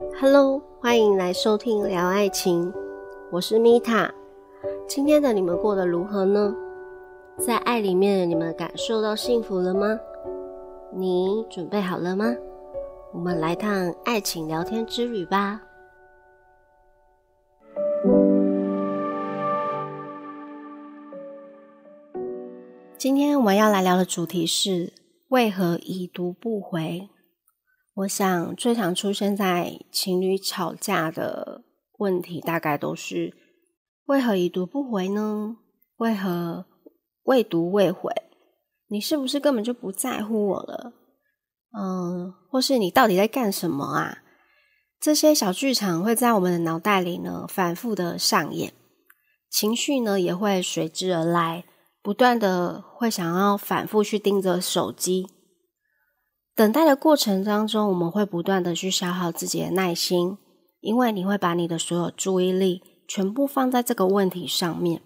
Hello，欢迎来收听聊爱情，我是米塔。今天的你们过得如何呢？在爱里面，你们感受到幸福了吗？你准备好了吗？我们来趟爱情聊天之旅吧。今天我们要来聊的主题是为何已读不回。我想最常出现在情侣吵架的问题，大概都是为何已读不回呢？为何未读未回？你是不是根本就不在乎我了？嗯，或是你到底在干什么啊？这些小剧场会在我们的脑袋里呢反复的上演，情绪呢也会随之而来，不断的会想要反复去盯着手机。等待的过程当中，我们会不断的去消耗自己的耐心，因为你会把你的所有注意力全部放在这个问题上面，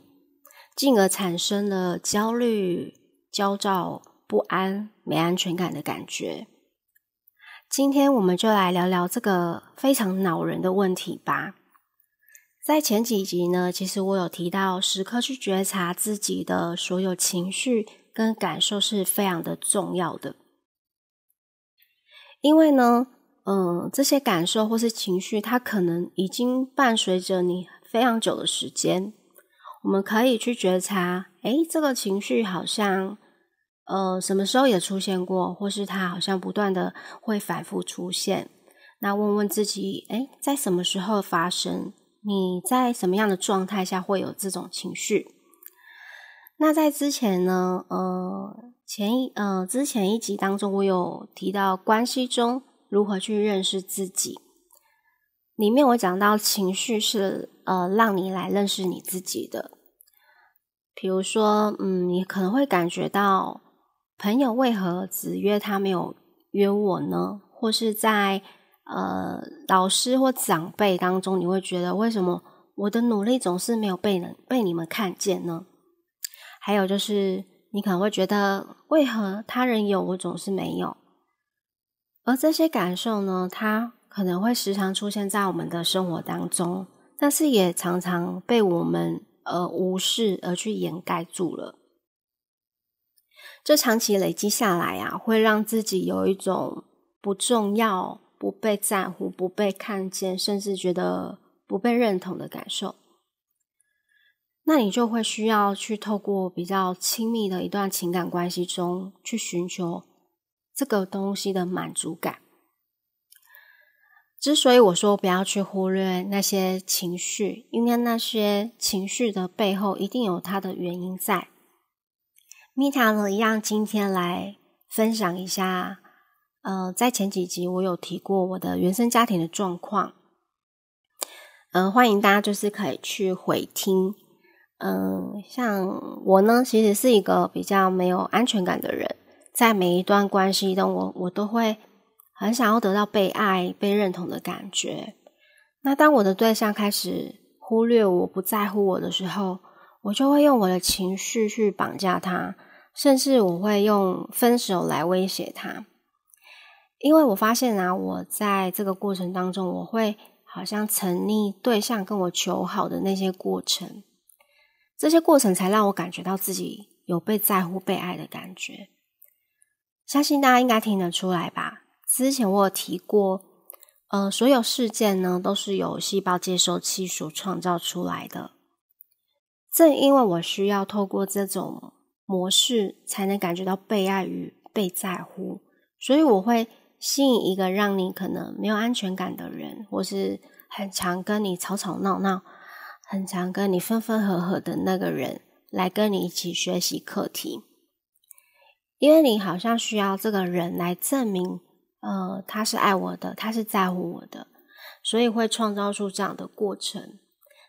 进而产生了焦虑、焦躁、不安、没安全感的感觉。今天我们就来聊聊这个非常恼人的问题吧。在前几集呢，其实我有提到，时刻去觉察自己的所有情绪跟感受是非常的重要的。因为呢，嗯，这些感受或是情绪，它可能已经伴随着你非常久的时间。我们可以去觉察，诶，这个情绪好像，呃，什么时候也出现过，或是它好像不断的会反复出现。那问问自己，诶，在什么时候发生？你在什么样的状态下会有这种情绪？那在之前呢，呃。前一呃，之前一集当中，我有提到关系中如何去认识自己。里面我讲到情绪是呃，让你来认识你自己的。比如说，嗯，你可能会感觉到朋友为何只约他没有约我呢？或是在呃老师或长辈当中，你会觉得为什么我的努力总是没有被人被你们看见呢？还有就是。你可能会觉得，为何他人有我总是没有？而这些感受呢，它可能会时常出现在我们的生活当中，但是也常常被我们呃无视而去掩盖住了。这长期累积下来啊，会让自己有一种不重要、不被在乎、不被看见，甚至觉得不被认同的感受。那你就会需要去透过比较亲密的一段情感关系中去寻求这个东西的满足感。之所以我说不要去忽略那些情绪，因为那些情绪的背后一定有它的原因在。米塔呢，一样今天来分享一下。呃，在前几集我有提过我的原生家庭的状况，嗯，欢迎大家就是可以去回听。嗯，像我呢，其实是一个比较没有安全感的人，在每一段关系中，我我都会很想要得到被爱、被认同的感觉。那当我的对象开始忽略我、不在乎我的时候，我就会用我的情绪去绑架他，甚至我会用分手来威胁他。因为我发现啊，我在这个过程当中，我会好像沉溺对象跟我求好的那些过程。这些过程才让我感觉到自己有被在乎、被爱的感觉。相信大家应该听得出来吧？之前我有提过，呃，所有事件呢都是由细胞接收器所创造出来的。正因为我需要透过这种模式，才能感觉到被爱与被在乎，所以我会吸引一个让你可能没有安全感的人，或是很常跟你吵吵闹闹。很常跟你分分合合的那个人来跟你一起学习课题，因为你好像需要这个人来证明，呃，他是爱我的，他是在乎我的，所以会创造出这样的过程。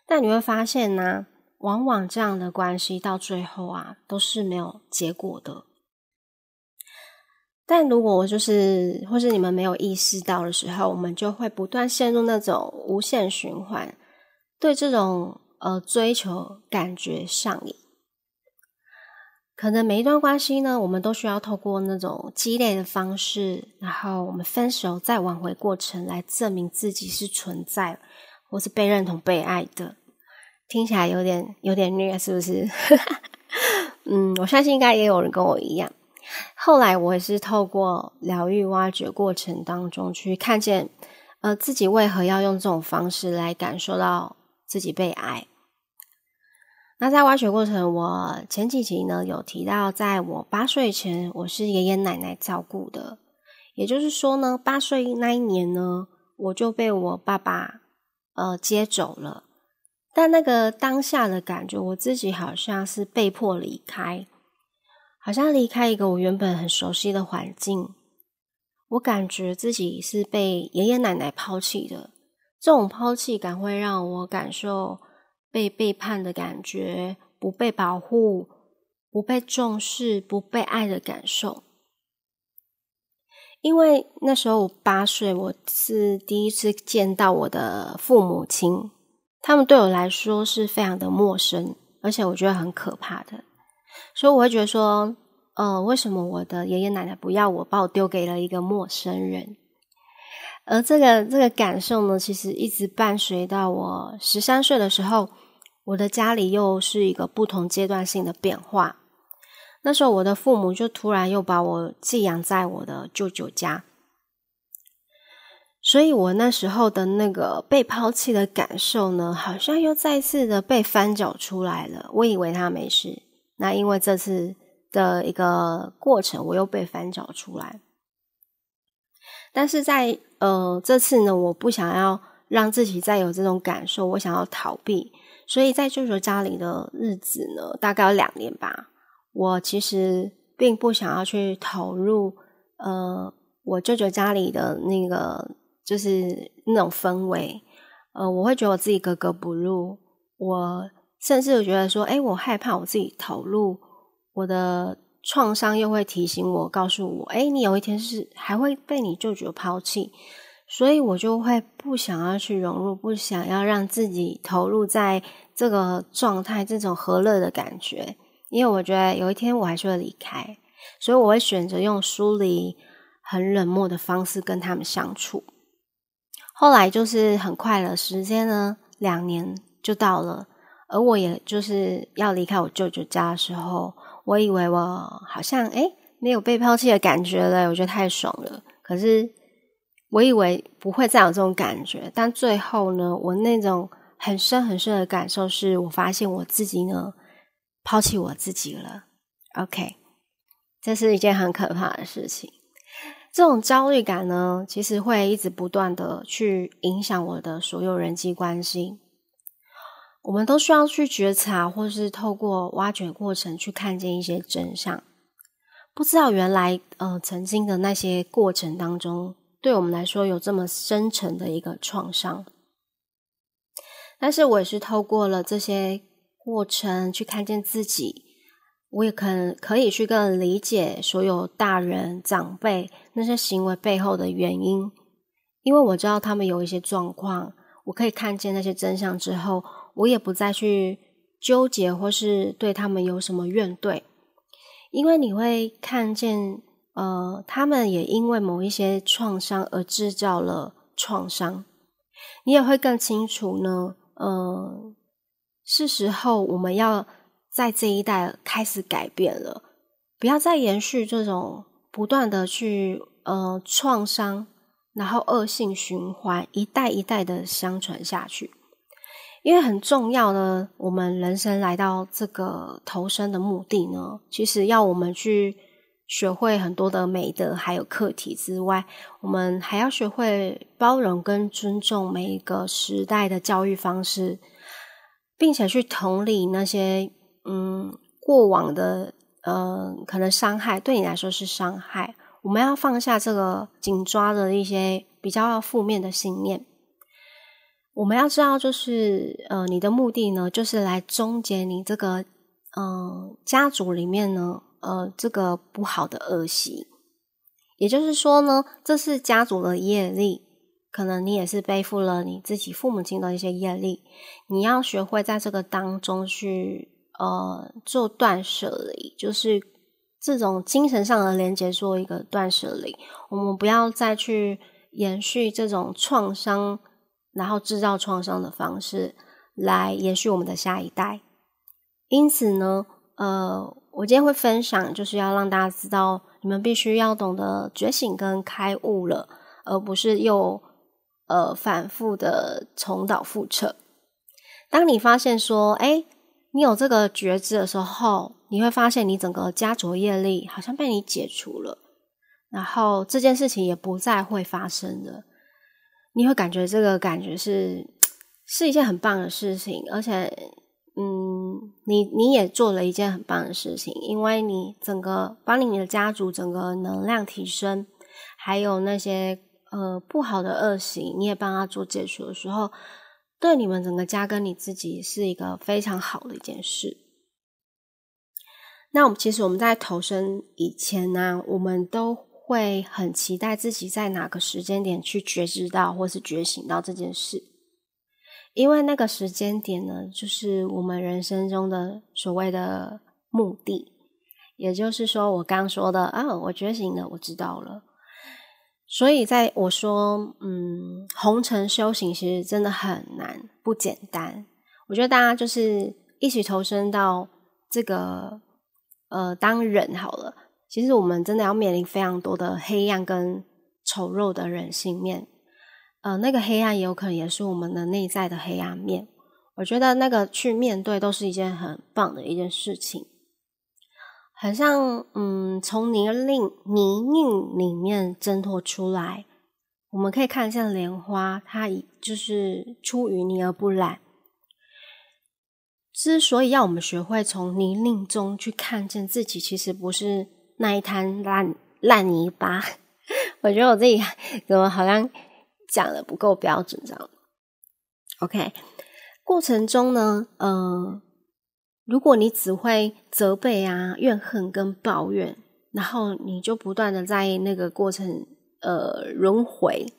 但你会发现呢，往往这样的关系到最后啊，都是没有结果的。但如果我就是，或是你们没有意识到的时候，我们就会不断陷入那种无限循环。对这种呃追求感觉上瘾，可能每一段关系呢，我们都需要透过那种激烈的方式，然后我们分手再挽回过程，来证明自己是存在或是被认同、被爱的。听起来有点有点虐，是不是？嗯，我相信应该也有人跟我一样。后来我也是透过疗愈挖掘过程当中去看见，呃，自己为何要用这种方式来感受到自己被爱。那在挖掘过程，我前几集呢有提到，在我八岁前，我是爷爷奶奶照顾的。也就是说呢，八岁那一年呢，我就被我爸爸呃接走了。但那个当下的感觉，我自己好像是被迫离开，好像离开一个我原本很熟悉的环境。我感觉自己是被爷爷奶奶抛弃的，这种抛弃感会让我感受。被背叛的感觉，不被保护、不被重视、不被爱的感受。因为那时候我八岁，我是第一次见到我的父母亲，他们对我来说是非常的陌生，而且我觉得很可怕的。所以我会觉得说，呃，为什么我的爷爷奶奶不要我，把我丢给了一个陌生人？而这个这个感受呢，其实一直伴随到我十三岁的时候。我的家里又是一个不同阶段性的变化。那时候，我的父母就突然又把我寄养在我的舅舅家，所以我那时候的那个被抛弃的感受呢，好像又再次的被翻搅出来了。我以为他没事，那因为这次的一个过程，我又被翻搅出来。但是在呃这次呢，我不想要让自己再有这种感受，我想要逃避。所以在舅舅家里的日子呢，大概有两年吧。我其实并不想要去投入，呃，我舅舅家里的那个就是那种氛围，呃，我会觉得我自己格格不入。我甚至我觉得说，哎，我害怕我自己投入，我的创伤又会提醒我，告诉我，哎，你有一天是还会被你舅舅抛弃。所以我就会不想要去融入，不想要让自己投入在这个状态，这种和乐的感觉。因为我觉得有一天我还是会离开，所以我会选择用疏离、很冷漠的方式跟他们相处。后来就是很快了时间呢，两年就到了，而我也就是要离开我舅舅家的时候，我以为我好像诶没有被抛弃的感觉了，我觉得太爽了。可是。我以为不会再有这种感觉，但最后呢，我那种很深很深的感受是，我发现我自己呢抛弃我自己了。OK，这是一件很可怕的事情。这种焦虑感呢，其实会一直不断的去影响我的所有人际关系。我们都需要去觉察，或是透过挖掘过程去看见一些真相。不知道原来呃曾经的那些过程当中。对我们来说，有这么深沉的一个创伤，但是我也是透过了这些过程去看见自己，我也可可以去更理解所有大人长辈那些行为背后的原因，因为我知道他们有一些状况，我可以看见那些真相之后，我也不再去纠结或是对他们有什么怨怼，因为你会看见。呃，他们也因为某一些创伤而制造了创伤，你也会更清楚呢。呃，是时候我们要在这一代开始改变了，不要再延续这种不断的去呃创伤，然后恶性循环，一代一代的相传下去。因为很重要的，我们人生来到这个投生的目的呢，其实要我们去。学会很多的美德，还有课题之外，我们还要学会包容跟尊重每一个时代的教育方式，并且去同理那些嗯过往的呃可能伤害对你来说是伤害。我们要放下这个紧抓的一些比较负面的信念。我们要知道，就是呃你的目的呢，就是来终结你这个嗯家族里面呢。呃，这个不好的恶习，也就是说呢，这是家族的业力，可能你也是背负了你自己父母亲的一些业力，你要学会在这个当中去呃做断舍离，就是这种精神上的连接做一个断舍离。我们不要再去延续这种创伤，然后制造创伤的方式来延续我们的下一代。因此呢，呃，我今天会分享，就是要让大家知道，你们必须要懂得觉醒跟开悟了，而不是又呃反复的重蹈覆辙。当你发现说，哎，你有这个觉知的时候，你会发现你整个家族业力好像被你解除了，然后这件事情也不再会发生了。你会感觉这个感觉是是一件很棒的事情，而且，嗯，你你也做了一件很棒的事情，因为你整个帮你的家族整个能量提升，还有那些呃不好的恶行，你也帮他做解除的时候。对你们整个家跟你自己是一个非常好的一件事。那我们其实我们在投生以前呢，我们都会很期待自己在哪个时间点去觉知到或是觉醒到这件事，因为那个时间点呢，就是我们人生中的所谓的目的。也就是说，我刚说的啊，我觉醒了，我知道了。所以，在我说，嗯，红尘修行其实真的很难，不简单。我觉得大家就是一起投身到这个，呃，当人好了。其实我们真的要面临非常多的黑暗跟丑陋的人性面。呃，那个黑暗也有可能也是我们的内在的黑暗面。我觉得那个去面对都是一件很棒的一件事情。很像，嗯，从泥泞泥泞里面挣脱出来，我们可以看一下莲花，它就是出淤泥而不染。之所以要我们学会从泥泞中去看见自己，其实不是那一滩烂烂泥巴。我觉得我自己怎么好像讲的不够标准，这样。OK，过程中呢，嗯。如果你只会责备啊、怨恨跟抱怨，然后你就不断的在那个过程呃轮回，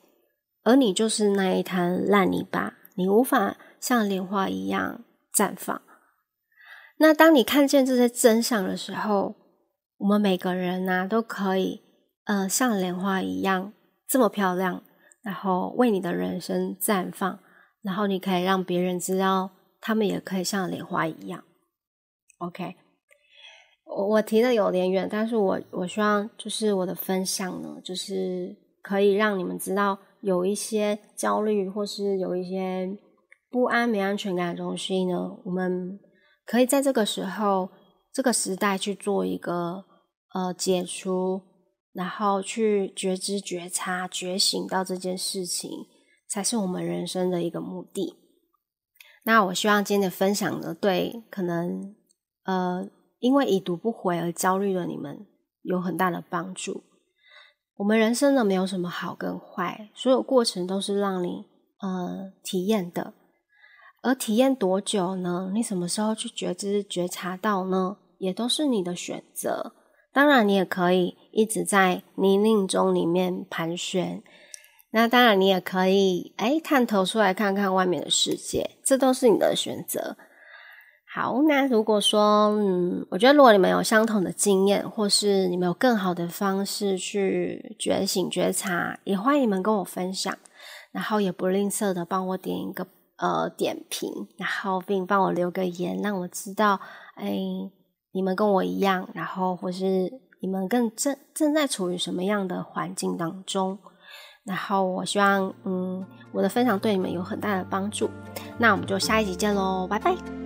而你就是那一滩烂泥巴，你无法像莲花一样绽放。那当你看见这些真相的时候，我们每个人呢都可以呃像莲花一样这么漂亮，然后为你的人生绽放，然后你可以让别人知道，他们也可以像莲花一样。OK，我我提的有点远，但是我我希望就是我的分享呢，就是可以让你们知道有一些焦虑或是有一些不安、没安全感的东西呢，我们可以在这个时候、这个时代去做一个呃解除，然后去觉知、觉察、觉醒到这件事情，才是我们人生的一个目的。那我希望今天的分享呢，对可能。呃，因为已读不回而焦虑的你们有很大的帮助。我们人生呢，没有什么好跟坏，所有过程都是让你呃体验的。而体验多久呢？你什么时候去觉知、觉察到呢？也都是你的选择。当然，你也可以一直在泥泞中里面盘旋。那当然，你也可以哎探头出来看看外面的世界，这都是你的选择。好，那如果说，嗯，我觉得如果你们有相同的经验，或是你们有更好的方式去觉醒、觉察，也欢迎你们跟我分享。然后也不吝啬的帮我点一个呃点评，然后并帮我留个言，让我知道，哎，你们跟我一样，然后或是你们更正正在处于什么样的环境当中。然后我希望，嗯，我的分享对你们有很大的帮助。那我们就下一集见喽，拜拜。